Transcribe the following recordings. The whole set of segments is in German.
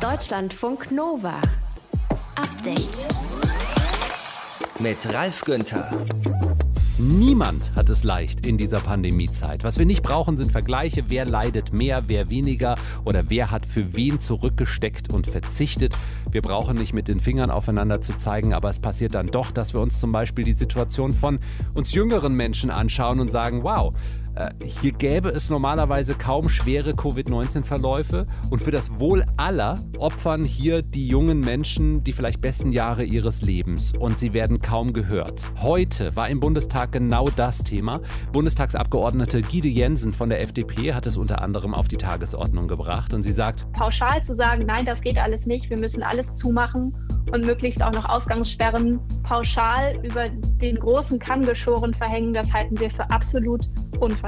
Deutschlandfunk Nova. Update. Mit Ralf Günther. Niemand hat es leicht in dieser Pandemiezeit. Was wir nicht brauchen, sind Vergleiche, wer leidet mehr, wer weniger oder wer hat für wen zurückgesteckt und verzichtet. Wir brauchen nicht mit den Fingern aufeinander zu zeigen, aber es passiert dann doch, dass wir uns zum Beispiel die Situation von uns jüngeren Menschen anschauen und sagen, wow, hier gäbe es normalerweise kaum schwere Covid-19-Verläufe. Und für das Wohl aller opfern hier die jungen Menschen die vielleicht besten Jahre ihres Lebens. Und sie werden kaum gehört. Heute war im Bundestag genau das Thema. Bundestagsabgeordnete Gide Jensen von der FDP hat es unter anderem auf die Tagesordnung gebracht. Und sie sagt, pauschal zu sagen, nein, das geht alles nicht, wir müssen alles zumachen und möglichst auch noch Ausgangssperren pauschal über den großen Kamm geschoren verhängen, das halten wir für absolut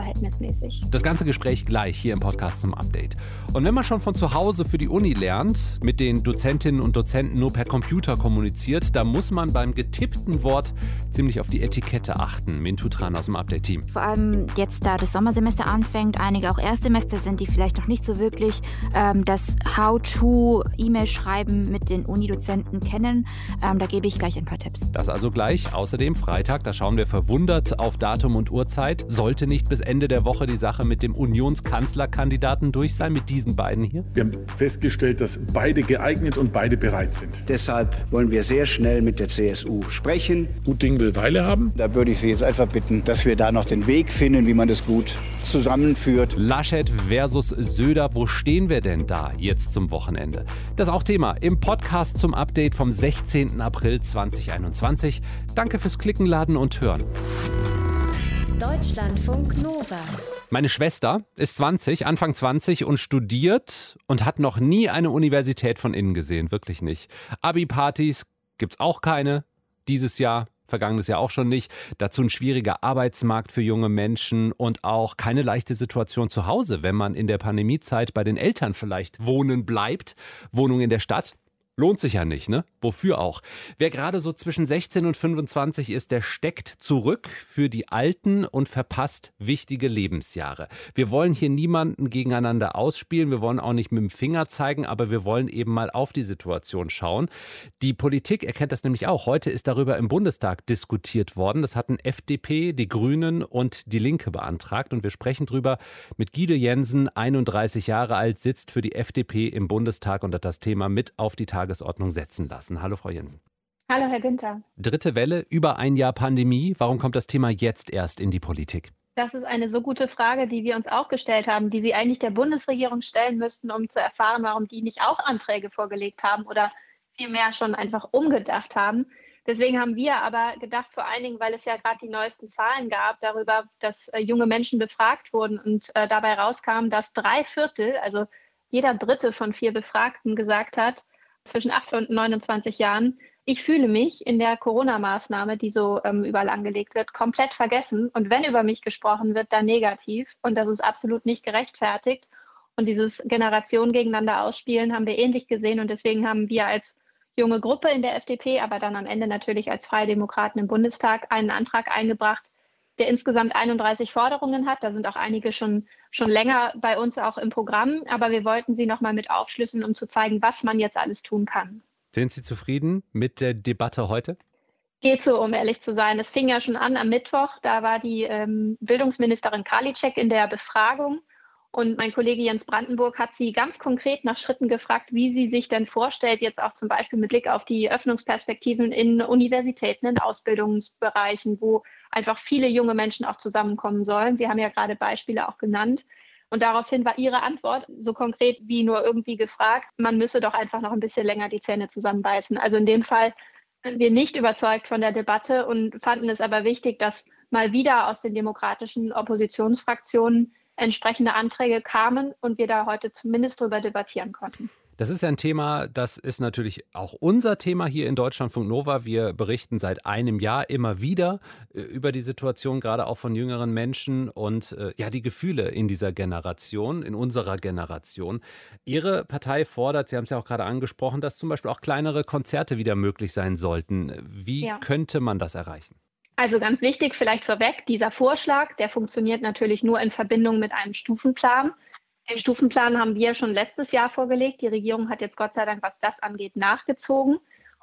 unverhältnismäßig. Das ganze Gespräch gleich hier im Podcast zum Update. Und wenn man schon von zu Hause für die Uni lernt, mit den Dozentinnen und Dozenten nur per Computer kommuniziert, da muss man beim getippten Wort ziemlich auf die Etikette achten. Mintu Tran aus dem Update-Team. Vor allem jetzt, da das Sommersemester anfängt, einige auch Erstsemester sind, die vielleicht noch nicht so wirklich ähm, das How-to-E-Mail schreiben mit den Unidozenten kennen. Ähm, da gebe ich gleich ein paar Tipps. Das also gleich. Außerdem Freitag, da schauen wir verwundert auf Datum und Uhrzeit. Sollte nicht bis Ende der Woche die Sache mit dem Unionskanzlerkandidaten durch sein, mit diesen beiden hier? Wir haben festgestellt, dass beide geeignet und beide bereit sind. Deshalb wollen wir sehr schnell mit der CSU sprechen. Gut Ding will Weile haben. Da würde ich Sie jetzt einfach bitten, dass wir da noch den Weg finden, wie man das gut zusammenführt. Laschet versus Söder, wo stehen wir denn da jetzt zum Wochenende? Das ist auch Thema im Podcast zum Update vom 16. April 2021. Danke fürs Klicken, Laden und Hören. Deutschlandfunk Nova. Meine Schwester ist 20, Anfang 20 und studiert und hat noch nie eine Universität von innen gesehen, wirklich nicht. Abi-Partys gibt's auch keine dieses Jahr vergangenes Jahr auch schon nicht. Dazu ein schwieriger Arbeitsmarkt für junge Menschen und auch keine leichte Situation zu Hause, wenn man in der Pandemiezeit bei den Eltern vielleicht wohnen bleibt. Wohnung in der Stadt Lohnt sich ja nicht, ne? Wofür auch? Wer gerade so zwischen 16 und 25 ist, der steckt zurück für die alten und verpasst wichtige Lebensjahre. Wir wollen hier niemanden gegeneinander ausspielen, wir wollen auch nicht mit dem Finger zeigen, aber wir wollen eben mal auf die Situation schauen. Die Politik erkennt das nämlich auch. Heute ist darüber im Bundestag diskutiert worden. Das hatten FDP, die Grünen und die Linke beantragt und wir sprechen drüber mit Guido Jensen, 31 Jahre alt, sitzt für die FDP im Bundestag und hat das Thema mit auf die Tage Tagesordnung setzen lassen. Hallo, Frau Jensen. Hallo, Herr Günther. Dritte Welle, über ein Jahr Pandemie. Warum kommt das Thema jetzt erst in die Politik? Das ist eine so gute Frage, die wir uns auch gestellt haben, die Sie eigentlich der Bundesregierung stellen müssten, um zu erfahren, warum die nicht auch Anträge vorgelegt haben oder vielmehr schon einfach umgedacht haben. Deswegen haben wir aber gedacht, vor allen Dingen, weil es ja gerade die neuesten Zahlen gab darüber, dass äh, junge Menschen befragt wurden und äh, dabei rauskam, dass drei Viertel, also jeder Dritte von vier Befragten gesagt hat, zwischen 8 und 29 Jahren. Ich fühle mich in der Corona-Maßnahme, die so ähm, überall angelegt wird, komplett vergessen. Und wenn über mich gesprochen wird, dann negativ. Und das ist absolut nicht gerechtfertigt. Und dieses Generationen gegeneinander ausspielen haben wir ähnlich gesehen. Und deswegen haben wir als junge Gruppe in der FDP, aber dann am Ende natürlich als Freie Demokraten im Bundestag einen Antrag eingebracht, der insgesamt 31 Forderungen hat. Da sind auch einige schon, schon länger bei uns auch im Programm, aber wir wollten sie nochmal mit aufschlüsseln, um zu zeigen, was man jetzt alles tun kann. Sind Sie zufrieden mit der Debatte heute? Geht so, um ehrlich zu sein. Es fing ja schon an am Mittwoch. Da war die ähm, Bildungsministerin Karliczek in der Befragung. Und mein Kollege Jens Brandenburg hat sie ganz konkret nach Schritten gefragt, wie sie sich denn vorstellt, jetzt auch zum Beispiel mit Blick auf die Öffnungsperspektiven in Universitäten, in Ausbildungsbereichen, wo einfach viele junge Menschen auch zusammenkommen sollen. Sie haben ja gerade Beispiele auch genannt. Und daraufhin war Ihre Antwort so konkret wie nur irgendwie gefragt, man müsse doch einfach noch ein bisschen länger die Zähne zusammenbeißen. Also in dem Fall sind wir nicht überzeugt von der Debatte und fanden es aber wichtig, dass mal wieder aus den demokratischen Oppositionsfraktionen entsprechende Anträge kamen und wir da heute zumindest darüber debattieren konnten. Das ist ein Thema, das ist natürlich auch unser Thema hier in Deutschlandfunk Nova. Wir berichten seit einem Jahr immer wieder äh, über die Situation, gerade auch von jüngeren Menschen und äh, ja, die Gefühle in dieser Generation, in unserer Generation. Ihre Partei fordert, Sie haben es ja auch gerade angesprochen, dass zum Beispiel auch kleinere Konzerte wieder möglich sein sollten. Wie ja. könnte man das erreichen? Also ganz wichtig vielleicht vorweg, dieser Vorschlag, der funktioniert natürlich nur in Verbindung mit einem Stufenplan Den Stufenplan haben wir schon letztes Jahr vorgelegt. Die Regierung hat jetzt Gott sei Dank, was das angeht, nachgezogen.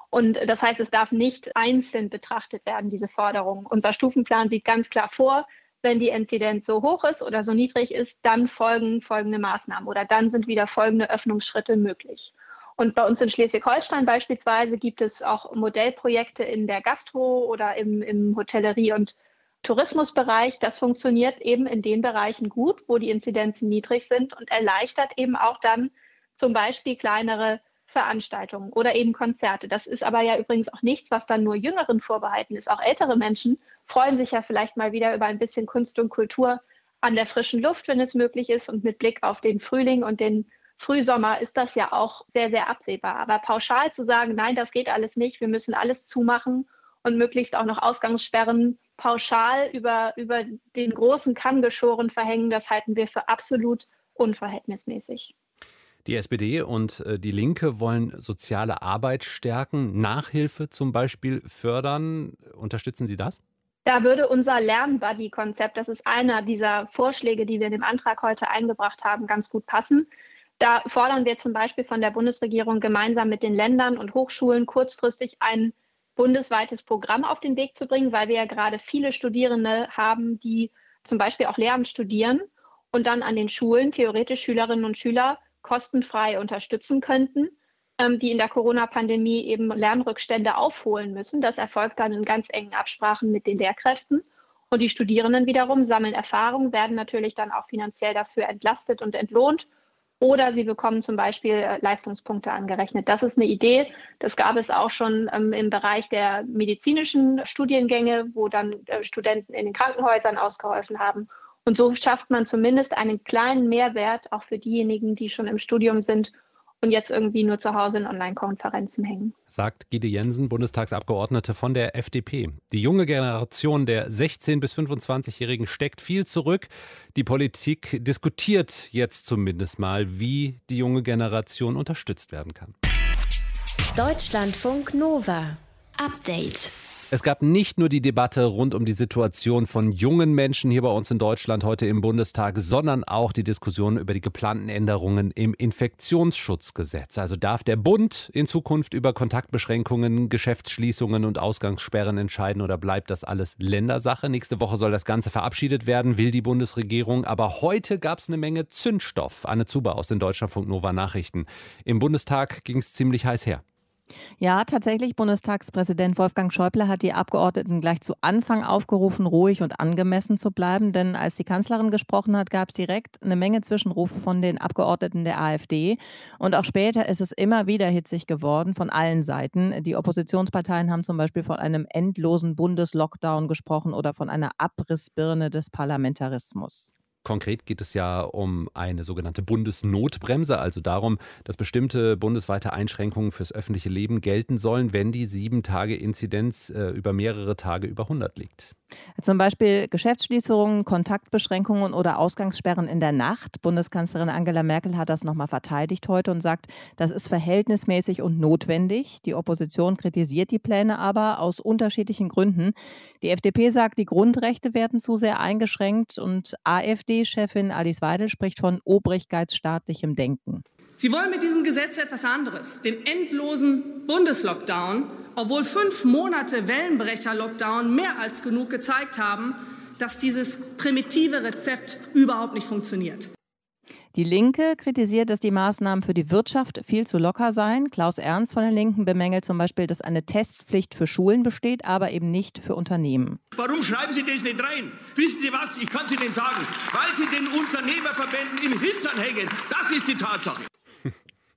Und das heißt, es darf nicht einzeln betrachtet werden, diese Forderung. Unser Stufenplan sieht ganz klar vor, wenn die Inzidenz so hoch ist oder so niedrig ist, dann folgen folgende Maßnahmen oder dann sind wieder folgende Öffnungsschritte möglich. Und bei uns in Schleswig-Holstein beispielsweise gibt es auch Modellprojekte in der Gastro oder im, im Hotellerie- und Tourismusbereich. Das funktioniert eben in den Bereichen gut, wo die Inzidenzen niedrig sind und erleichtert eben auch dann zum Beispiel kleinere Veranstaltungen oder eben Konzerte. Das ist aber ja übrigens auch nichts, was dann nur Jüngeren vorbehalten ist. Auch ältere Menschen freuen sich ja vielleicht mal wieder über ein bisschen Kunst und Kultur an der frischen Luft, wenn es möglich ist. Und mit Blick auf den Frühling und den Frühsommer ist das ja auch sehr, sehr absehbar. Aber pauschal zu sagen, nein, das geht alles nicht, wir müssen alles zumachen und möglichst auch noch Ausgangssperren pauschal über, über den großen Kamm geschoren verhängen, das halten wir für absolut unverhältnismäßig. Die SPD und äh, die Linke wollen soziale Arbeit stärken, Nachhilfe zum Beispiel fördern. Unterstützen Sie das? Da würde unser Lernbuddy-Konzept, das ist einer dieser Vorschläge, die wir in dem Antrag heute eingebracht haben, ganz gut passen. Da fordern wir zum Beispiel von der Bundesregierung gemeinsam mit den Ländern und Hochschulen kurzfristig ein bundesweites Programm auf den Weg zu bringen, weil wir ja gerade viele Studierende haben, die zum Beispiel auch Lehramt studieren und dann an den Schulen theoretisch Schülerinnen und Schüler kostenfrei unterstützen könnten, ähm, die in der Corona-Pandemie eben Lernrückstände aufholen müssen. Das erfolgt dann in ganz engen Absprachen mit den Lehrkräften. Und die Studierenden wiederum sammeln Erfahrung, werden natürlich dann auch finanziell dafür entlastet und entlohnt oder sie bekommen zum Beispiel äh, Leistungspunkte angerechnet. Das ist eine Idee. Das gab es auch schon ähm, im Bereich der medizinischen Studiengänge, wo dann äh, Studenten in den Krankenhäusern ausgeholfen haben. Und so schafft man zumindest einen kleinen Mehrwert auch für diejenigen, die schon im Studium sind und jetzt irgendwie nur zu Hause in Online-Konferenzen hängen. Sagt Gide Jensen, Bundestagsabgeordnete von der FDP. Die junge Generation der 16- bis 25-Jährigen steckt viel zurück. Die Politik diskutiert jetzt zumindest mal, wie die junge Generation unterstützt werden kann. Deutschlandfunk Nova. Update. Es gab nicht nur die Debatte rund um die Situation von jungen Menschen hier bei uns in Deutschland heute im Bundestag, sondern auch die Diskussion über die geplanten Änderungen im Infektionsschutzgesetz. Also darf der Bund in Zukunft über Kontaktbeschränkungen, Geschäftsschließungen und Ausgangssperren entscheiden oder bleibt das alles Ländersache? Nächste Woche soll das Ganze verabschiedet werden, will die Bundesregierung. Aber heute gab es eine Menge Zündstoff. Anne Zuber aus den Deutschlandfunk Nova Nachrichten. Im Bundestag ging es ziemlich heiß her. Ja, tatsächlich. Bundestagspräsident Wolfgang Schäuble hat die Abgeordneten gleich zu Anfang aufgerufen, ruhig und angemessen zu bleiben. Denn als die Kanzlerin gesprochen hat, gab es direkt eine Menge Zwischenrufe von den Abgeordneten der AfD. Und auch später ist es immer wieder hitzig geworden von allen Seiten. Die Oppositionsparteien haben zum Beispiel von einem endlosen Bundeslockdown gesprochen oder von einer Abrissbirne des Parlamentarismus. Konkret geht es ja um eine sogenannte Bundesnotbremse, also darum, dass bestimmte bundesweite Einschränkungen fürs öffentliche Leben gelten sollen, wenn die sieben Tage Inzidenz äh, über mehrere Tage über 100 liegt. Zum Beispiel Geschäftsschließungen, Kontaktbeschränkungen oder Ausgangssperren in der Nacht. Bundeskanzlerin Angela Merkel hat das nochmal verteidigt heute und sagt, das ist verhältnismäßig und notwendig. Die Opposition kritisiert die Pläne aber aus unterschiedlichen Gründen. Die FDP sagt, die Grundrechte werden zu sehr eingeschränkt und AfD-Chefin Alice Weidel spricht von obrigkeitsstaatlichem Denken. Sie wollen mit diesem Gesetz etwas anderes, den endlosen Bundeslockdown, obwohl fünf Monate Wellenbrecher-Lockdown mehr als genug gezeigt haben, dass dieses primitive Rezept überhaupt nicht funktioniert. Die Linke kritisiert, dass die Maßnahmen für die Wirtschaft viel zu locker seien. Klaus Ernst von den Linken bemängelt zum Beispiel, dass eine Testpflicht für Schulen besteht, aber eben nicht für Unternehmen. Warum schreiben Sie das nicht rein? Wissen Sie was? Ich kann es Ihnen sagen. Weil Sie den Unternehmerverbänden im Hintern hängen. Das ist die Tatsache.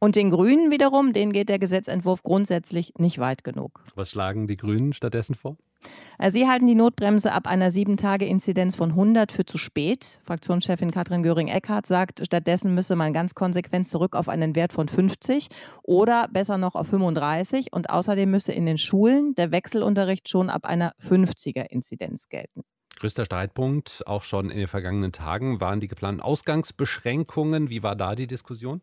Und den Grünen wiederum, denen geht der Gesetzentwurf grundsätzlich nicht weit genug. Was schlagen die Grünen stattdessen vor? Äh, Sie halten die Notbremse ab einer 7-Tage-Inzidenz von 100 für zu spät. Fraktionschefin Katrin Göring-Eckardt sagt, stattdessen müsse man ganz konsequent zurück auf einen Wert von 50 oder besser noch auf 35. Und außerdem müsse in den Schulen der Wechselunterricht schon ab einer 50er-Inzidenz gelten. Größter Streitpunkt, auch schon in den vergangenen Tagen, waren die geplanten Ausgangsbeschränkungen. Wie war da die Diskussion?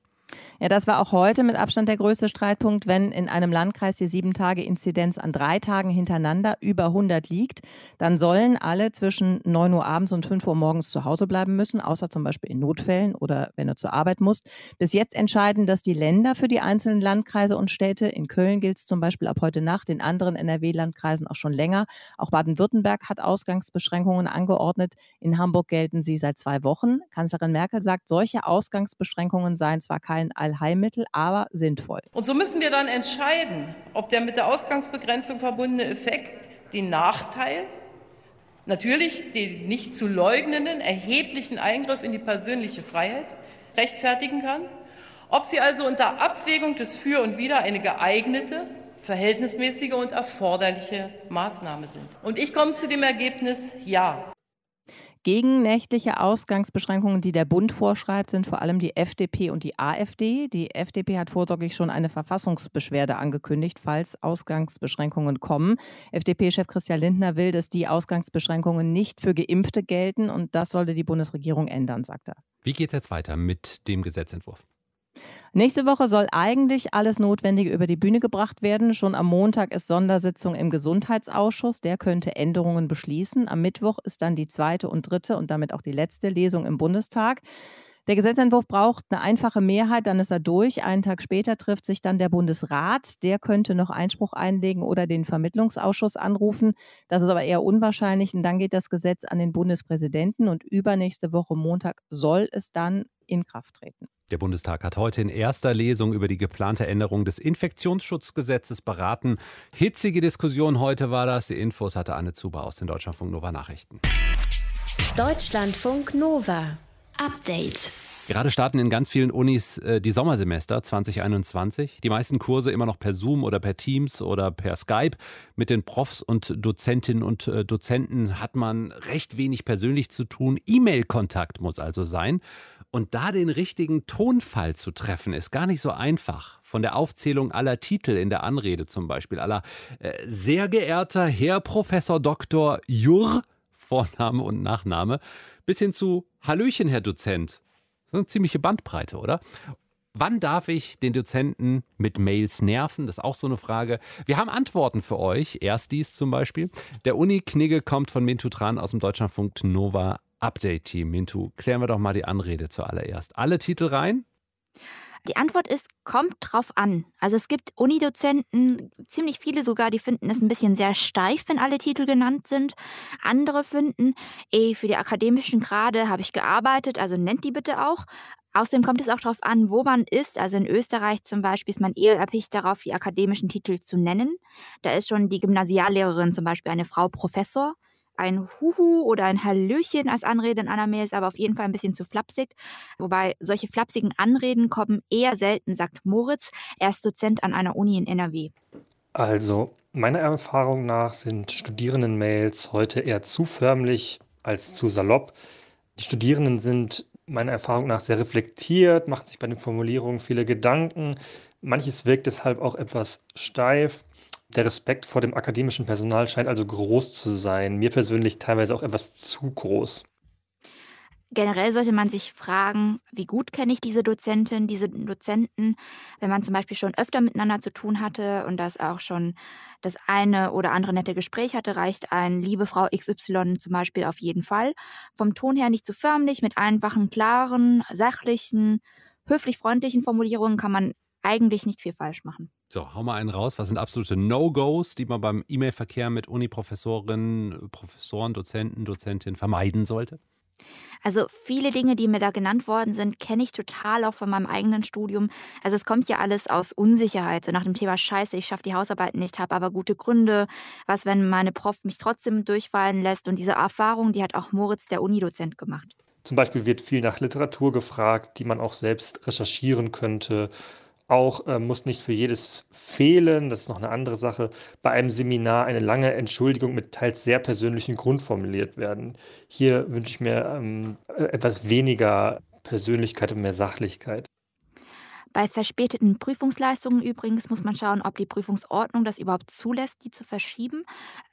Ja, das war auch heute mit Abstand der größte Streitpunkt. Wenn in einem Landkreis die sieben Tage Inzidenz an drei Tagen hintereinander über 100 liegt, dann sollen alle zwischen 9 Uhr abends und 5 Uhr morgens zu Hause bleiben müssen, außer zum Beispiel in Notfällen oder wenn du zur Arbeit musst. Bis jetzt entscheiden das die Länder für die einzelnen Landkreise und Städte. In Köln gilt es zum Beispiel ab heute Nacht, in anderen NRW-Landkreisen auch schon länger. Auch Baden-Württemberg hat Ausgangsbeschränkungen angeordnet. In Hamburg gelten sie seit zwei Wochen. Kanzlerin Merkel sagt, solche Ausgangsbeschränkungen seien zwar kein kein Allheilmittel, aber sinnvoll. Und so müssen wir dann entscheiden, ob der mit der Ausgangsbegrenzung verbundene Effekt den Nachteil, natürlich den nicht zu leugnenden erheblichen Eingriff in die persönliche Freiheit rechtfertigen kann, ob sie also unter Abwägung des Für und Wider eine geeignete, verhältnismäßige und erforderliche Maßnahme sind. Und ich komme zu dem Ergebnis, ja. Gegen nächtliche Ausgangsbeschränkungen, die der Bund vorschreibt, sind vor allem die FDP und die AfD. Die FDP hat vorsorglich schon eine Verfassungsbeschwerde angekündigt, falls Ausgangsbeschränkungen kommen. FDP-Chef Christian Lindner will, dass die Ausgangsbeschränkungen nicht für Geimpfte gelten und das sollte die Bundesregierung ändern, sagt er. Wie geht es jetzt weiter mit dem Gesetzentwurf? Nächste Woche soll eigentlich alles Notwendige über die Bühne gebracht werden. Schon am Montag ist Sondersitzung im Gesundheitsausschuss. Der könnte Änderungen beschließen. Am Mittwoch ist dann die zweite und dritte und damit auch die letzte Lesung im Bundestag. Der Gesetzentwurf braucht eine einfache Mehrheit, dann ist er durch. Einen Tag später trifft sich dann der Bundesrat. Der könnte noch Einspruch einlegen oder den Vermittlungsausschuss anrufen. Das ist aber eher unwahrscheinlich. Und dann geht das Gesetz an den Bundespräsidenten und übernächste Woche Montag soll es dann in Kraft treten. Der Bundestag hat heute in erster Lesung über die geplante Änderung des Infektionsschutzgesetzes beraten. Hitzige Diskussion heute war das. Die Infos hatte Anne Zuber aus den Deutschlandfunk Nova Nachrichten. Deutschlandfunk Nova. Update. Gerade starten in ganz vielen Unis äh, die Sommersemester 2021. Die meisten Kurse immer noch per Zoom oder per Teams oder per Skype. Mit den Profs und Dozentinnen und äh, Dozenten hat man recht wenig persönlich zu tun. E-Mail-Kontakt muss also sein. Und da den richtigen Tonfall zu treffen, ist gar nicht so einfach. Von der Aufzählung aller Titel in der Anrede zum Beispiel, aller äh, sehr geehrter Herr Professor Dr. Jur, Vorname und Nachname, bis hin zu Hallöchen, Herr Dozent. Ist eine ziemliche Bandbreite, oder? Wann darf ich den Dozenten mit Mails nerven? Das ist auch so eine Frage. Wir haben Antworten für euch. Erst dies zum Beispiel. Der Uni-Knigge kommt von Mintu Tran aus dem Deutschlandfunk Nova Update-Team. Mintu, klären wir doch mal die Anrede zuallererst. Alle Titel rein? Die Antwort ist, kommt drauf an. Also es gibt Unidozenten, ziemlich viele sogar, die finden es ein bisschen sehr steif, wenn alle Titel genannt sind. Andere finden, ey, für die akademischen Grade habe ich gearbeitet, also nennt die bitte auch. Außerdem kommt es auch darauf an, wo man ist. Also in Österreich zum Beispiel ist man eher erpicht darauf, die akademischen Titel zu nennen. Da ist schon die Gymnasiallehrerin zum Beispiel eine Frau Professor ein Huhu oder ein Hallöchen als Anrede in einer Mail ist aber auf jeden Fall ein bisschen zu flapsig. Wobei solche flapsigen Anreden kommen eher selten, sagt Moritz. Er ist Dozent an einer Uni in NRW. Also, meiner Erfahrung nach sind Studierendenmails heute eher zu förmlich als zu salopp. Die Studierenden sind meiner Erfahrung nach sehr reflektiert, machen sich bei den Formulierungen viele Gedanken. Manches wirkt deshalb auch etwas steif. Der Respekt vor dem akademischen Personal scheint also groß zu sein. Mir persönlich teilweise auch etwas zu groß. Generell sollte man sich fragen, wie gut kenne ich diese Dozentin, diese Dozenten, wenn man zum Beispiel schon öfter miteinander zu tun hatte und das auch schon das eine oder andere nette Gespräch hatte, reicht ein liebe Frau XY zum Beispiel auf jeden Fall. Vom Ton her nicht zu förmlich, mit einfachen, klaren, sachlichen, höflich freundlichen Formulierungen kann man eigentlich nicht viel falsch machen. So, hau mal einen raus. Was sind absolute No-Gos, die man beim E-Mail-Verkehr mit Uni-Professorinnen, Professoren, Dozenten, Dozentinnen vermeiden sollte? Also viele Dinge, die mir da genannt worden sind, kenne ich total auch von meinem eigenen Studium. Also es kommt ja alles aus Unsicherheit, so nach dem Thema Scheiße, ich schaffe die Hausarbeiten nicht, habe aber gute Gründe. Was, wenn meine Prof mich trotzdem durchfallen lässt? Und diese Erfahrung, die hat auch Moritz, der Unidozent, gemacht. Zum Beispiel wird viel nach Literatur gefragt, die man auch selbst recherchieren könnte. Auch äh, muss nicht für jedes fehlen, das ist noch eine andere Sache, bei einem Seminar eine lange Entschuldigung mit teils sehr persönlichen Grund formuliert werden. Hier wünsche ich mir ähm, äh, etwas weniger Persönlichkeit und mehr Sachlichkeit. Bei verspäteten Prüfungsleistungen übrigens muss man schauen, ob die Prüfungsordnung das überhaupt zulässt, die zu verschieben.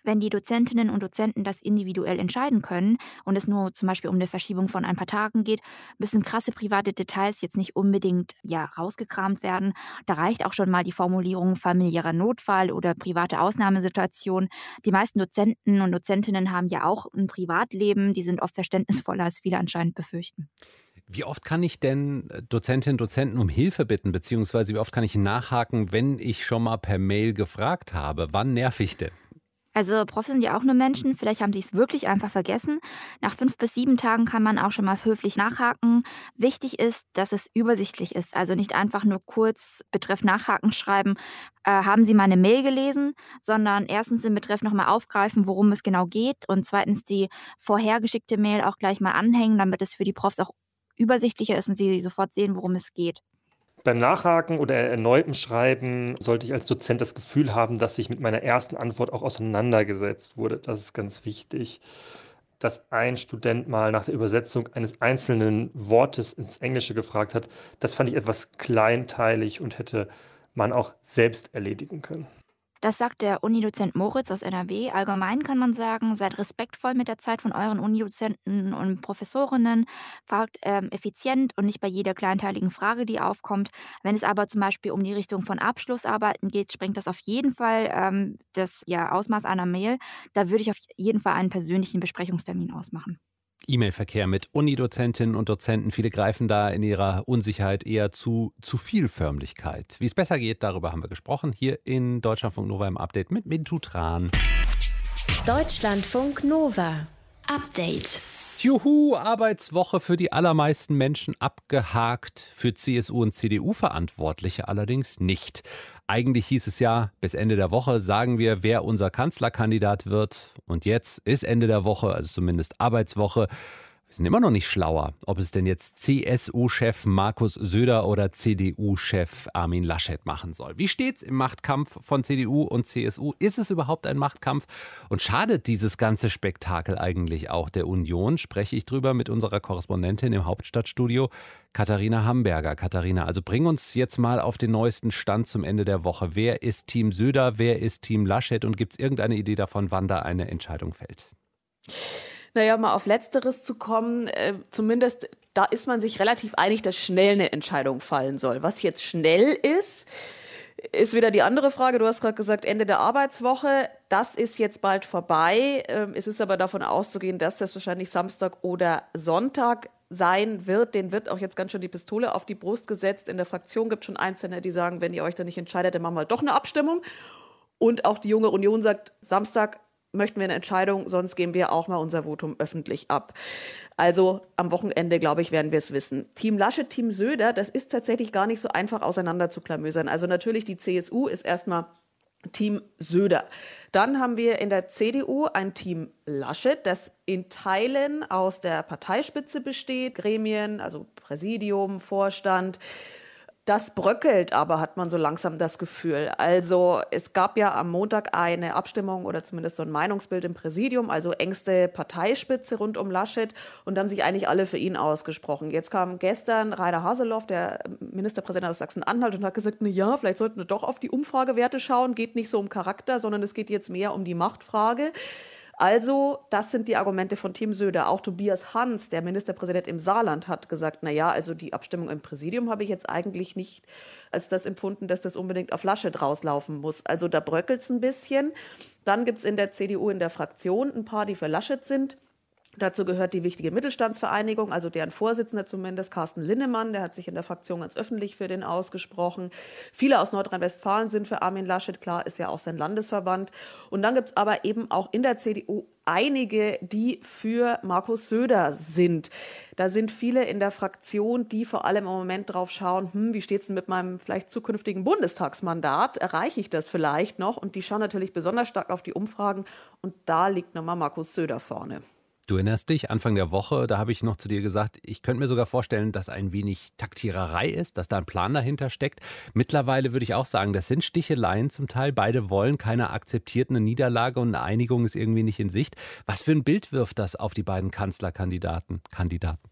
Wenn die Dozentinnen und Dozenten das individuell entscheiden können und es nur zum Beispiel um eine Verschiebung von ein paar Tagen geht, müssen krasse private Details jetzt nicht unbedingt ja, rausgekramt werden. Da reicht auch schon mal die Formulierung familiärer Notfall oder private Ausnahmesituation. Die meisten Dozenten und Dozentinnen haben ja auch ein Privatleben, die sind oft verständnisvoller, als viele anscheinend befürchten. Wie oft kann ich denn äh, Dozentinnen und Dozenten um Hilfe bitten, beziehungsweise wie oft kann ich nachhaken, wenn ich schon mal per Mail gefragt habe? Wann nerv ich denn? Also Profs sind ja auch nur Menschen, vielleicht haben sie es wirklich einfach vergessen. Nach fünf bis sieben Tagen kann man auch schon mal höflich nachhaken. Wichtig ist, dass es übersichtlich ist, also nicht einfach nur kurz Betreff Nachhaken schreiben, äh, haben Sie meine Mail gelesen, sondern erstens im Betreff nochmal aufgreifen, worum es genau geht und zweitens die vorhergeschickte Mail auch gleich mal anhängen, damit es für die Profs auch übersichtlicher ist und sie sofort sehen, worum es geht. Beim Nachhaken oder erneutem Schreiben sollte ich als Dozent das Gefühl haben, dass ich mit meiner ersten Antwort auch auseinandergesetzt wurde. Das ist ganz wichtig. Dass ein Student mal nach der Übersetzung eines einzelnen Wortes ins Englische gefragt hat, das fand ich etwas kleinteilig und hätte man auch selbst erledigen können. Das sagt der Unidozent Moritz aus NRW. Allgemein kann man sagen, seid respektvoll mit der Zeit von euren Unidozenten und Professorinnen, fragt ähm, effizient und nicht bei jeder kleinteiligen Frage, die aufkommt. Wenn es aber zum Beispiel um die Richtung von Abschlussarbeiten geht, sprengt das auf jeden Fall ähm, das ja, Ausmaß einer Mail. Da würde ich auf jeden Fall einen persönlichen Besprechungstermin ausmachen. E-Mail-Verkehr mit Unidozentinnen und Dozenten. Viele greifen da in ihrer Unsicherheit eher zu zu viel Förmlichkeit. Wie es besser geht, darüber haben wir gesprochen. Hier in Deutschlandfunk Nova im Update mit Mintutran. Deutschlandfunk Nova. Update. Juhu, Arbeitswoche für die allermeisten Menschen abgehakt, für CSU und CDU-Verantwortliche allerdings nicht. Eigentlich hieß es ja, bis Ende der Woche sagen wir, wer unser Kanzlerkandidat wird. Und jetzt ist Ende der Woche, also zumindest Arbeitswoche. Sind immer noch nicht schlauer, ob es denn jetzt CSU-Chef Markus Söder oder CDU-Chef Armin Laschet machen soll. Wie steht's im Machtkampf von CDU und CSU? Ist es überhaupt ein Machtkampf? Und schadet dieses ganze Spektakel eigentlich auch der Union? Spreche ich drüber mit unserer Korrespondentin im Hauptstadtstudio, Katharina Hamburger. Katharina, also bring uns jetzt mal auf den neuesten Stand zum Ende der Woche. Wer ist Team Söder? Wer ist Team Laschet? Und gibt es irgendeine Idee davon, wann da eine Entscheidung fällt? Naja, mal auf Letzteres zu kommen, äh, zumindest da ist man sich relativ einig, dass schnell eine Entscheidung fallen soll. Was jetzt schnell ist, ist wieder die andere Frage. Du hast gerade gesagt, Ende der Arbeitswoche. Das ist jetzt bald vorbei. Ähm, es ist aber davon auszugehen, dass das wahrscheinlich Samstag oder Sonntag sein wird. Den wird auch jetzt ganz schön die Pistole auf die Brust gesetzt. In der Fraktion gibt es schon Einzelne, die sagen, wenn ihr euch da nicht entscheidet, dann machen wir doch eine Abstimmung. Und auch die junge Union sagt, Samstag möchten wir eine Entscheidung, sonst geben wir auch mal unser Votum öffentlich ab. Also am Wochenende, glaube ich, werden wir es wissen. Team Laschet, Team Söder, das ist tatsächlich gar nicht so einfach auseinander zu klamösern. Also natürlich, die CSU ist erstmal Team Söder. Dann haben wir in der CDU ein Team Laschet, das in Teilen aus der Parteispitze besteht, Gremien, also Präsidium, Vorstand, das bröckelt aber, hat man so langsam das Gefühl. Also es gab ja am Montag eine Abstimmung oder zumindest so ein Meinungsbild im Präsidium, also engste Parteispitze rund um Laschet und haben sich eigentlich alle für ihn ausgesprochen. Jetzt kam gestern Rainer Haseloff, der Ministerpräsident aus Sachsen-Anhalt, und hat gesagt, na ja, vielleicht sollten wir doch auf die Umfragewerte schauen. Geht nicht so um Charakter, sondern es geht jetzt mehr um die Machtfrage. Also, das sind die Argumente von Tim Söder. Auch Tobias Hans, der Ministerpräsident im Saarland, hat gesagt, na ja, also die Abstimmung im Präsidium habe ich jetzt eigentlich nicht als das empfunden, dass das unbedingt auf Laschet rauslaufen muss. Also da bröckelt es ein bisschen. Dann gibt es in der CDU in der Fraktion ein paar, die für Laschet sind. Dazu gehört die wichtige Mittelstandsvereinigung, also deren Vorsitzender zumindest, Carsten Linnemann, der hat sich in der Fraktion ganz öffentlich für den ausgesprochen. Viele aus Nordrhein-Westfalen sind für Armin Laschet, klar, ist ja auch sein Landesverband. Und dann gibt es aber eben auch in der CDU einige, die für Markus Söder sind. Da sind viele in der Fraktion, die vor allem im Moment drauf schauen, hm, wie steht es denn mit meinem vielleicht zukünftigen Bundestagsmandat? Erreiche ich das vielleicht noch? Und die schauen natürlich besonders stark auf die Umfragen. Und da liegt nochmal Markus Söder vorne. Du erinnerst dich, Anfang der Woche, da habe ich noch zu dir gesagt, ich könnte mir sogar vorstellen, dass ein wenig Taktiererei ist, dass da ein Plan dahinter steckt. Mittlerweile würde ich auch sagen, das sind Sticheleien zum Teil. Beide wollen, keiner akzeptiert eine Niederlage und eine Einigung ist irgendwie nicht in Sicht. Was für ein Bild wirft das auf die beiden Kanzlerkandidaten? Kandidaten?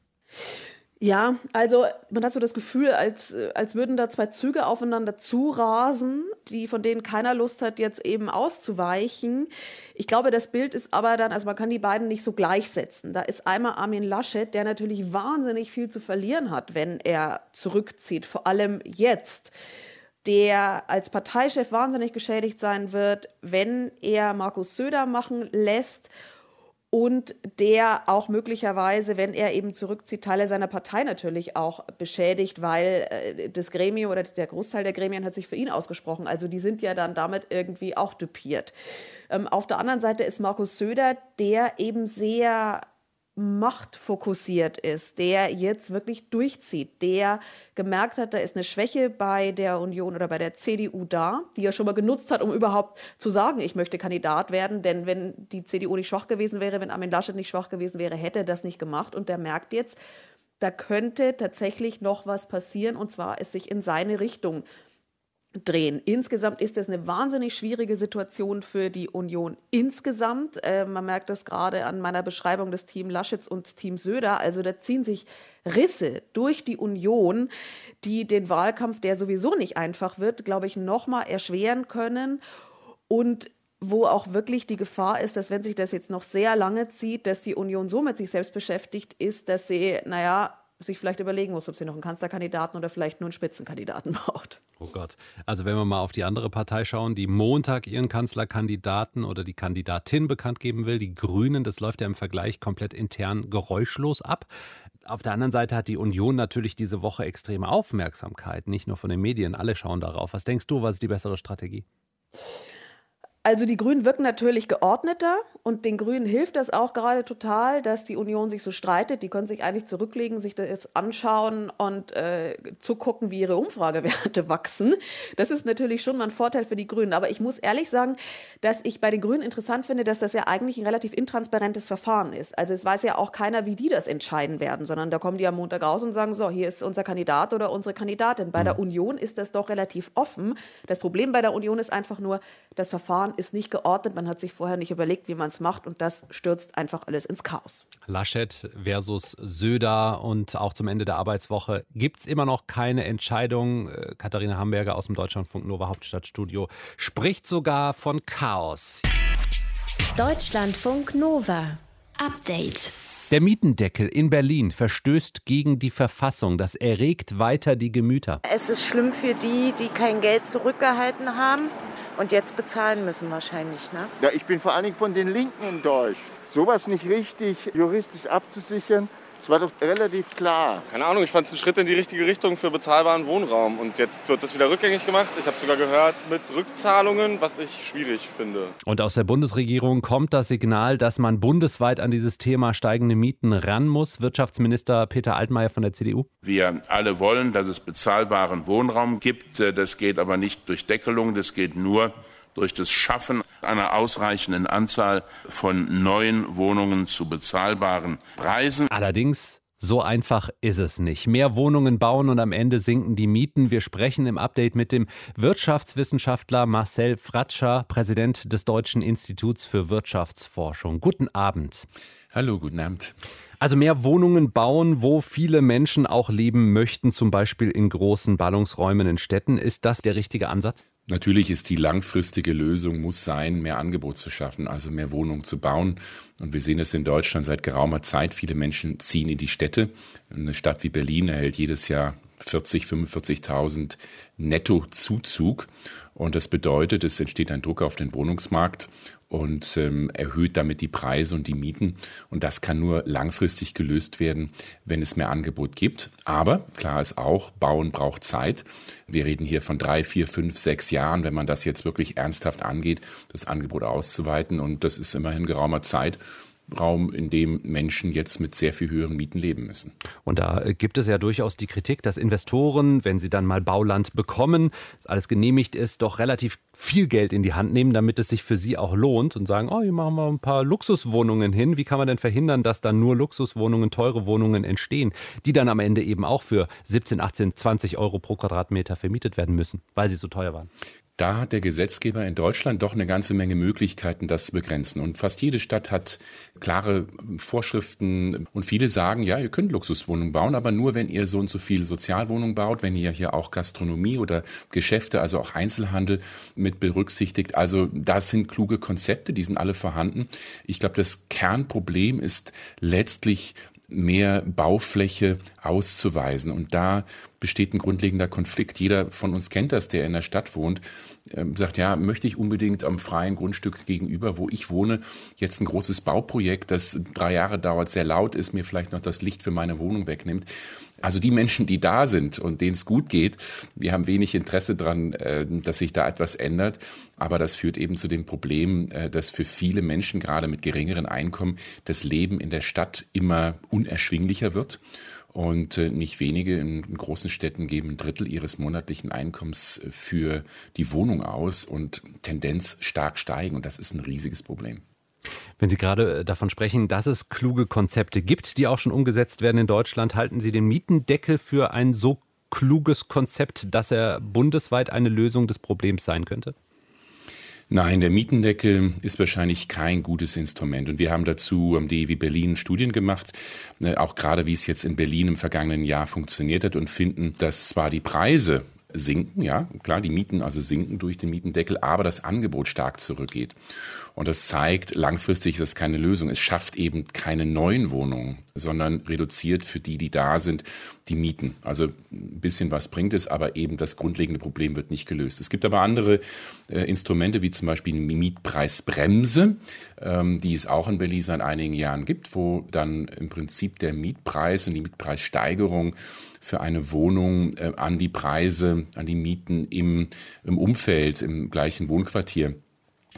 Ja, also man hat so das Gefühl, als, als würden da zwei Züge aufeinander zurasen, die, von denen keiner Lust hat, jetzt eben auszuweichen. Ich glaube, das Bild ist aber dann, also man kann die beiden nicht so gleichsetzen. Da ist einmal Armin Laschet, der natürlich wahnsinnig viel zu verlieren hat, wenn er zurückzieht, vor allem jetzt der als Parteichef wahnsinnig geschädigt sein wird, wenn er Markus Söder machen lässt und der auch möglicherweise, wenn er eben zurückzieht, Teile seiner Partei natürlich auch beschädigt, weil äh, das Gremium oder der Großteil der Gremien hat sich für ihn ausgesprochen. Also die sind ja dann damit irgendwie auch dupiert. Ähm, auf der anderen Seite ist Markus Söder, der eben sehr machtfokussiert ist, der jetzt wirklich durchzieht, der gemerkt hat, da ist eine Schwäche bei der Union oder bei der CDU da, die er schon mal genutzt hat, um überhaupt zu sagen, ich möchte Kandidat werden. Denn wenn die CDU nicht schwach gewesen wäre, wenn Armin Laschet nicht schwach gewesen wäre, hätte er das nicht gemacht. Und der merkt jetzt, da könnte tatsächlich noch was passieren, und zwar es sich in seine Richtung drehen. Insgesamt ist es eine wahnsinnig schwierige Situation für die Union insgesamt. Äh, man merkt das gerade an meiner Beschreibung des Team Laschets und Team Söder. Also da ziehen sich Risse durch die Union, die den Wahlkampf, der sowieso nicht einfach wird, glaube ich, noch mal erschweren können und wo auch wirklich die Gefahr ist, dass wenn sich das jetzt noch sehr lange zieht, dass die Union so mit sich selbst beschäftigt ist, dass sie, naja, sich vielleicht überlegen muss, ob sie noch einen Kanzlerkandidaten oder vielleicht nur einen Spitzenkandidaten braucht. Oh Gott. Also wenn wir mal auf die andere Partei schauen, die Montag ihren Kanzlerkandidaten oder die Kandidatin bekannt geben will, die Grünen, das läuft ja im Vergleich komplett intern geräuschlos ab. Auf der anderen Seite hat die Union natürlich diese Woche extreme Aufmerksamkeit, nicht nur von den Medien, alle schauen darauf. Was denkst du, was ist die bessere Strategie? Also die Grünen wirken natürlich geordneter und den Grünen hilft das auch gerade total, dass die Union sich so streitet. Die können sich eigentlich zurücklegen, sich das anschauen und äh, zugucken, wie ihre Umfragewerte wachsen. Das ist natürlich schon mal ein Vorteil für die Grünen. Aber ich muss ehrlich sagen, dass ich bei den Grünen interessant finde, dass das ja eigentlich ein relativ intransparentes Verfahren ist. Also es weiß ja auch keiner, wie die das entscheiden werden, sondern da kommen die am Montag raus und sagen, so, hier ist unser Kandidat oder unsere Kandidatin. Bei mhm. der Union ist das doch relativ offen. Das Problem bei der Union ist einfach nur, das Verfahren ist nicht geordnet, man hat sich vorher nicht überlegt, wie man es macht und das stürzt einfach alles ins Chaos. Laschet versus Söder und auch zum Ende der Arbeitswoche gibt es immer noch keine Entscheidung. Äh, Katharina Hamburger aus dem Deutschlandfunk Nova Hauptstadtstudio spricht sogar von Chaos. Deutschlandfunk Nova. Update. Der Mietendeckel in Berlin verstößt gegen die Verfassung. Das erregt weiter die Gemüter. Es ist schlimm für die, die kein Geld zurückgehalten haben und jetzt bezahlen müssen wahrscheinlich. Ne? Ja, ich bin vor allen Dingen von den Linken enttäuscht. Sowas nicht richtig juristisch abzusichern, das war doch relativ klar. Keine Ahnung, ich fand es ein Schritt in die richtige Richtung für bezahlbaren Wohnraum. Und jetzt wird das wieder rückgängig gemacht. Ich habe sogar gehört mit Rückzahlungen, was ich schwierig finde. Und aus der Bundesregierung kommt das Signal, dass man bundesweit an dieses Thema steigende Mieten ran muss. Wirtschaftsminister Peter Altmaier von der CDU. Wir alle wollen, dass es bezahlbaren Wohnraum gibt. Das geht aber nicht durch Deckelung, das geht nur durch das Schaffen einer ausreichenden Anzahl von neuen Wohnungen zu bezahlbaren Preisen. Allerdings so einfach ist es nicht. Mehr Wohnungen bauen und am Ende sinken die Mieten. Wir sprechen im Update mit dem Wirtschaftswissenschaftler Marcel Fratscher, Präsident des Deutschen Instituts für Wirtschaftsforschung. Guten Abend. Hallo, guten Abend. Also mehr Wohnungen bauen, wo viele Menschen auch leben möchten, zum Beispiel in großen Ballungsräumen in Städten. Ist das der richtige Ansatz? Natürlich ist die langfristige Lösung, muss sein, mehr Angebot zu schaffen, also mehr Wohnungen zu bauen. Und wir sehen es in Deutschland seit geraumer Zeit. Viele Menschen ziehen in die Städte. Eine Stadt wie Berlin erhält jedes Jahr 40, 45.000 Nettozuzug. Und das bedeutet, es entsteht ein Druck auf den Wohnungsmarkt und ähm, erhöht damit die Preise und die Mieten. Und das kann nur langfristig gelöst werden, wenn es mehr Angebot gibt. Aber klar ist auch, Bauen braucht Zeit. Wir reden hier von drei, vier, fünf, sechs Jahren, wenn man das jetzt wirklich ernsthaft angeht, das Angebot auszuweiten. Und das ist immerhin geraumer Zeit. Raum, in dem Menschen jetzt mit sehr viel höheren Mieten leben müssen. Und da äh, gibt es ja durchaus die Kritik, dass Investoren, wenn sie dann mal Bauland bekommen, dass alles genehmigt ist, doch relativ viel Geld in die Hand nehmen, damit es sich für sie auch lohnt und sagen, oh, hier machen wir ein paar Luxuswohnungen hin. Wie kann man denn verhindern, dass dann nur Luxuswohnungen, teure Wohnungen entstehen, die dann am Ende eben auch für 17, 18, 20 Euro pro Quadratmeter vermietet werden müssen, weil sie so teuer waren? Da hat der Gesetzgeber in Deutschland doch eine ganze Menge Möglichkeiten, das zu begrenzen. Und fast jede Stadt hat klare Vorschriften und viele sagen, ja, ihr könnt Luxuswohnungen bauen, aber nur, wenn ihr so und so viel Sozialwohnungen baut, wenn ihr hier auch Gastronomie oder Geschäfte, also auch Einzelhandel mit berücksichtigt. Also das sind kluge Konzepte, die sind alle vorhanden. Ich glaube, das Kernproblem ist letztlich mehr Baufläche auszuweisen. Und da besteht ein grundlegender Konflikt. Jeder von uns kennt das, der in der Stadt wohnt, ähm, sagt, ja, möchte ich unbedingt am freien Grundstück gegenüber, wo ich wohne, jetzt ein großes Bauprojekt, das drei Jahre dauert, sehr laut ist, mir vielleicht noch das Licht für meine Wohnung wegnimmt. Also die Menschen, die da sind und denen es gut geht, wir haben wenig Interesse daran, äh, dass sich da etwas ändert. Aber das führt eben zu dem Problem, äh, dass für viele Menschen, gerade mit geringeren Einkommen, das Leben in der Stadt immer unerschwinglicher wird. Und äh, nicht wenige in großen Städten geben ein Drittel ihres monatlichen Einkommens für die Wohnung aus und Tendenz stark steigen. Und das ist ein riesiges Problem. Wenn Sie gerade äh, davon sprechen, dass es kluge Konzepte gibt, die auch schon umgesetzt werden in Deutschland, halten Sie den Mietendeckel für ein so kluges Konzept, dass er bundesweit eine Lösung des Problems sein könnte? Nein, der Mietendeckel ist wahrscheinlich kein gutes Instrument. Und wir haben dazu am DEW Berlin Studien gemacht, äh, auch gerade wie es jetzt in Berlin im vergangenen Jahr funktioniert hat und finden, dass zwar die Preise sinken, ja, klar, die Mieten also sinken durch den Mietendeckel, aber das Angebot stark zurückgeht. Und das zeigt, langfristig ist das keine Lösung. Es schafft eben keine neuen Wohnungen, sondern reduziert für die, die da sind, die Mieten. Also ein bisschen was bringt es, aber eben das grundlegende Problem wird nicht gelöst. Es gibt aber andere äh, Instrumente, wie zum Beispiel eine Mietpreisbremse, ähm, die es auch in Berlin seit einigen Jahren gibt, wo dann im Prinzip der Mietpreis und die Mietpreissteigerung für eine Wohnung äh, an die Preise, an die Mieten im, im Umfeld, im gleichen Wohnquartier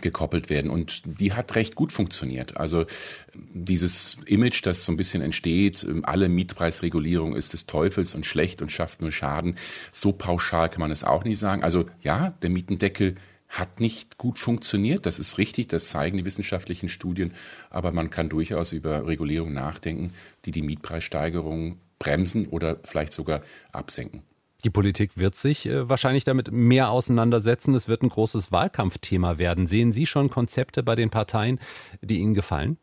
gekoppelt werden. Und die hat recht gut funktioniert. Also dieses Image, das so ein bisschen entsteht, alle Mietpreisregulierung ist des Teufels und schlecht und schafft nur Schaden, so pauschal kann man es auch nicht sagen. Also ja, der Mietendeckel hat nicht gut funktioniert. Das ist richtig, das zeigen die wissenschaftlichen Studien. Aber man kann durchaus über Regulierung nachdenken, die die Mietpreissteigerung bremsen oder vielleicht sogar absenken. Die Politik wird sich äh, wahrscheinlich damit mehr auseinandersetzen. Es wird ein großes Wahlkampfthema werden. Sehen Sie schon Konzepte bei den Parteien, die Ihnen gefallen?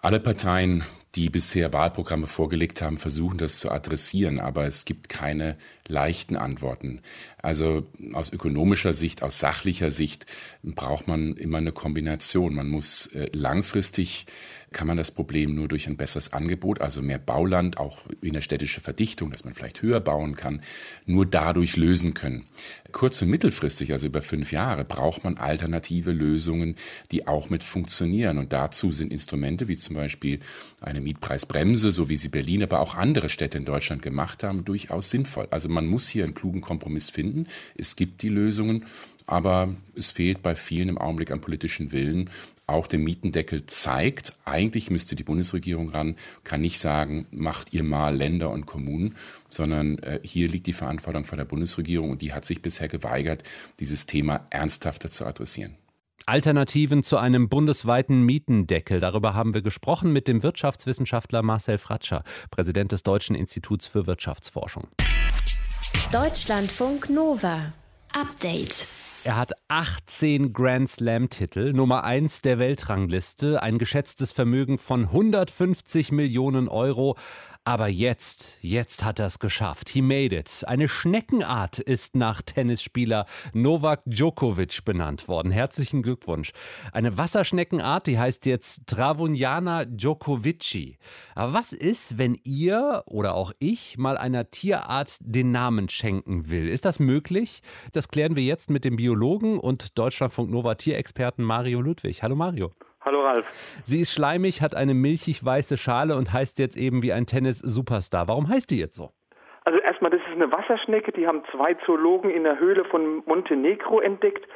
Alle Parteien, die bisher Wahlprogramme vorgelegt haben, versuchen das zu adressieren, aber es gibt keine leichten Antworten. Also aus ökonomischer Sicht, aus sachlicher Sicht braucht man immer eine Kombination. Man muss äh, langfristig kann man das Problem nur durch ein besseres Angebot, also mehr Bauland, auch in der städtische Verdichtung, dass man vielleicht höher bauen kann, nur dadurch lösen können. Kurz- und mittelfristig, also über fünf Jahre, braucht man alternative Lösungen, die auch mit funktionieren. Und dazu sind Instrumente wie zum Beispiel eine Mietpreisbremse, so wie sie Berlin, aber auch andere Städte in Deutschland gemacht haben, durchaus sinnvoll. Also man muss hier einen klugen Kompromiss finden. Es gibt die Lösungen, aber es fehlt bei vielen im Augenblick an politischen Willen. Auch der Mietendeckel zeigt, eigentlich müsste die Bundesregierung ran, kann nicht sagen, macht ihr mal Länder und Kommunen, sondern äh, hier liegt die Verantwortung von der Bundesregierung und die hat sich bisher geweigert, dieses Thema ernsthafter zu adressieren. Alternativen zu einem bundesweiten Mietendeckel. Darüber haben wir gesprochen mit dem Wirtschaftswissenschaftler Marcel Fratscher, Präsident des Deutschen Instituts für Wirtschaftsforschung. Deutschlandfunk Nova. Update. Er hat 18 Grand Slam-Titel, Nummer 1 der Weltrangliste, ein geschätztes Vermögen von 150 Millionen Euro, aber jetzt, jetzt hat er es geschafft. He made it. Eine Schneckenart ist nach Tennisspieler Novak Djokovic benannt worden. Herzlichen Glückwunsch. Eine Wasserschneckenart, die heißt jetzt Travuniana Djokovici. Aber was ist, wenn ihr oder auch ich mal einer Tierart den Namen schenken will? Ist das möglich? Das klären wir jetzt mit dem Biologen und Deutschlandfunk Nova Tierexperten Mario Ludwig. Hallo Mario. Hallo Ralf. Sie ist schleimig, hat eine milchig-weiße Schale und heißt jetzt eben wie ein Tennis-Superstar. Warum heißt die jetzt so? Also erstmal, das ist eine Wasserschnecke, die haben zwei Zoologen in der Höhle von Montenegro entdeckt.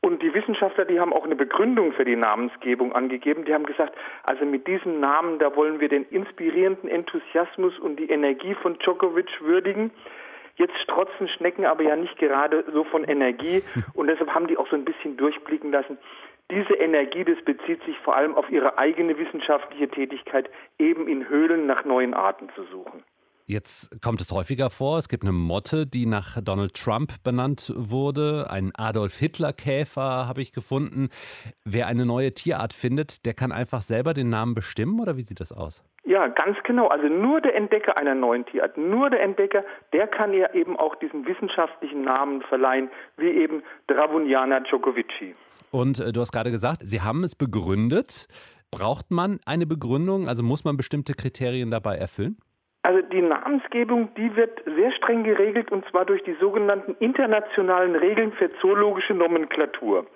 Und die Wissenschaftler, die haben auch eine Begründung für die Namensgebung angegeben. Die haben gesagt, also mit diesem Namen, da wollen wir den inspirierenden Enthusiasmus und die Energie von Djokovic würdigen. Jetzt strotzen Schnecken aber ja nicht gerade so von Energie und deshalb haben die auch so ein bisschen durchblicken lassen, diese Energie, das bezieht sich vor allem auf ihre eigene wissenschaftliche Tätigkeit, eben in Höhlen nach neuen Arten zu suchen. Jetzt kommt es häufiger vor, es gibt eine Motte, die nach Donald Trump benannt wurde. Ein Adolf Hitler-Käfer habe ich gefunden. Wer eine neue Tierart findet, der kann einfach selber den Namen bestimmen oder wie sieht das aus? Ja, ganz genau. Also nur der Entdecker einer neuen Tierart, nur der Entdecker, der kann ja eben auch diesen wissenschaftlichen Namen verleihen, wie eben Dravuniana Djokovici. Und äh, du hast gerade gesagt, Sie haben es begründet. Braucht man eine Begründung? Also muss man bestimmte Kriterien dabei erfüllen? Also die Namensgebung, die wird sehr streng geregelt und zwar durch die sogenannten internationalen Regeln für zoologische Nomenklatur.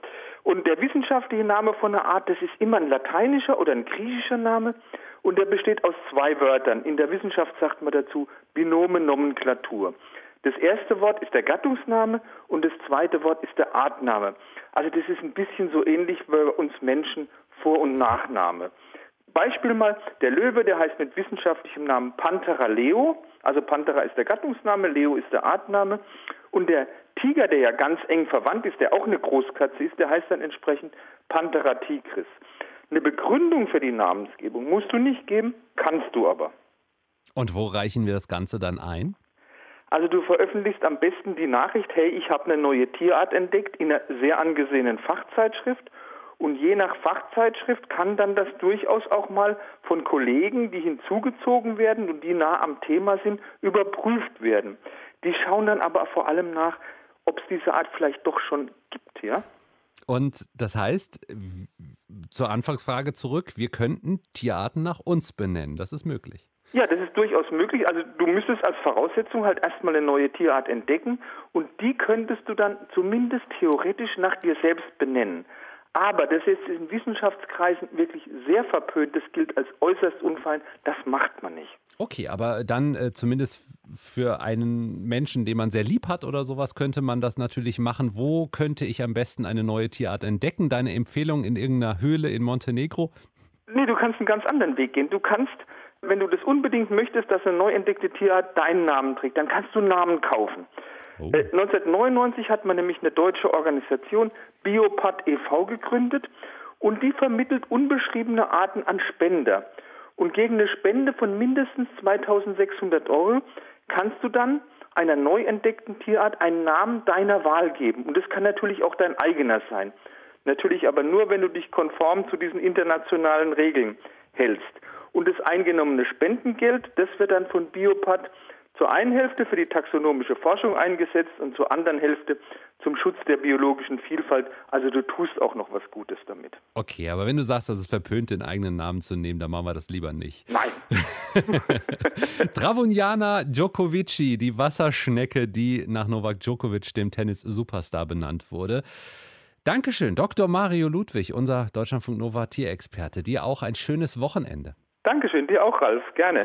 Und der wissenschaftliche Name von einer Art, das ist immer ein lateinischer oder ein griechischer Name und der besteht aus zwei Wörtern. In der Wissenschaft sagt man dazu Binome-Nomenklatur. Das erste Wort ist der Gattungsname und das zweite Wort ist der Artname. Also das ist ein bisschen so ähnlich wie bei uns Menschen Vor- und Nachname. Beispiel mal, der Löwe, der heißt mit wissenschaftlichem Namen Panthera leo, also Panthera ist der Gattungsname, Leo ist der Artname. Und der Tiger, der ja ganz eng verwandt ist, der auch eine Großkatze ist, der heißt dann entsprechend Panthera tigris. Eine Begründung für die Namensgebung musst du nicht geben, kannst du aber. Und wo reichen wir das Ganze dann ein? Also du veröffentlichst am besten die Nachricht, hey, ich habe eine neue Tierart entdeckt in einer sehr angesehenen Fachzeitschrift und je nach Fachzeitschrift kann dann das durchaus auch mal von Kollegen, die hinzugezogen werden und die nah am Thema sind, überprüft werden. Die schauen dann aber vor allem nach, ob es diese Art vielleicht doch schon gibt, ja? Und das heißt, zur Anfangsfrage zurück, wir könnten Tierarten nach uns benennen. Das ist möglich. Ja, das ist durchaus möglich. Also du müsstest als Voraussetzung halt erstmal eine neue Tierart entdecken und die könntest du dann zumindest theoretisch nach dir selbst benennen. Aber das ist in Wissenschaftskreisen wirklich sehr verpönt. Das gilt als äußerst unfein. Das macht man nicht. Okay, aber dann äh, zumindest für einen Menschen, den man sehr lieb hat oder sowas, könnte man das natürlich machen. Wo könnte ich am besten eine neue Tierart entdecken? Deine Empfehlung in irgendeiner Höhle in Montenegro? Nee, du kannst einen ganz anderen Weg gehen. Du kannst, wenn du das unbedingt möchtest, dass eine neu entdeckte Tierart deinen Namen trägt, dann kannst du Namen kaufen. Oh. 1999 äh, hat man nämlich eine deutsche Organisation, Biopat e.V., gegründet und die vermittelt unbeschriebene Arten an Spender. Und gegen eine Spende von mindestens 2600 Euro kannst du dann einer neu entdeckten Tierart einen Namen deiner Wahl geben. Und das kann natürlich auch dein eigener sein. Natürlich aber nur, wenn du dich konform zu diesen internationalen Regeln hältst. Und das eingenommene Spendengeld, das wird dann von Biopat zur einen Hälfte für die taxonomische Forschung eingesetzt und zur anderen Hälfte zum Schutz der biologischen Vielfalt. Also du tust auch noch was Gutes damit. Okay, aber wenn du sagst, dass es verpönt, den eigenen Namen zu nehmen, dann machen wir das lieber nicht. Nein. Dravunjana Djokovici, die Wasserschnecke, die nach Novak Djokovic, dem Tennis-Superstar, benannt wurde. Dankeschön, Dr. Mario Ludwig, unser Deutschlandfunk Nova Tierexperte. Dir auch ein schönes Wochenende. Dankeschön, dir auch, Ralf. Gerne.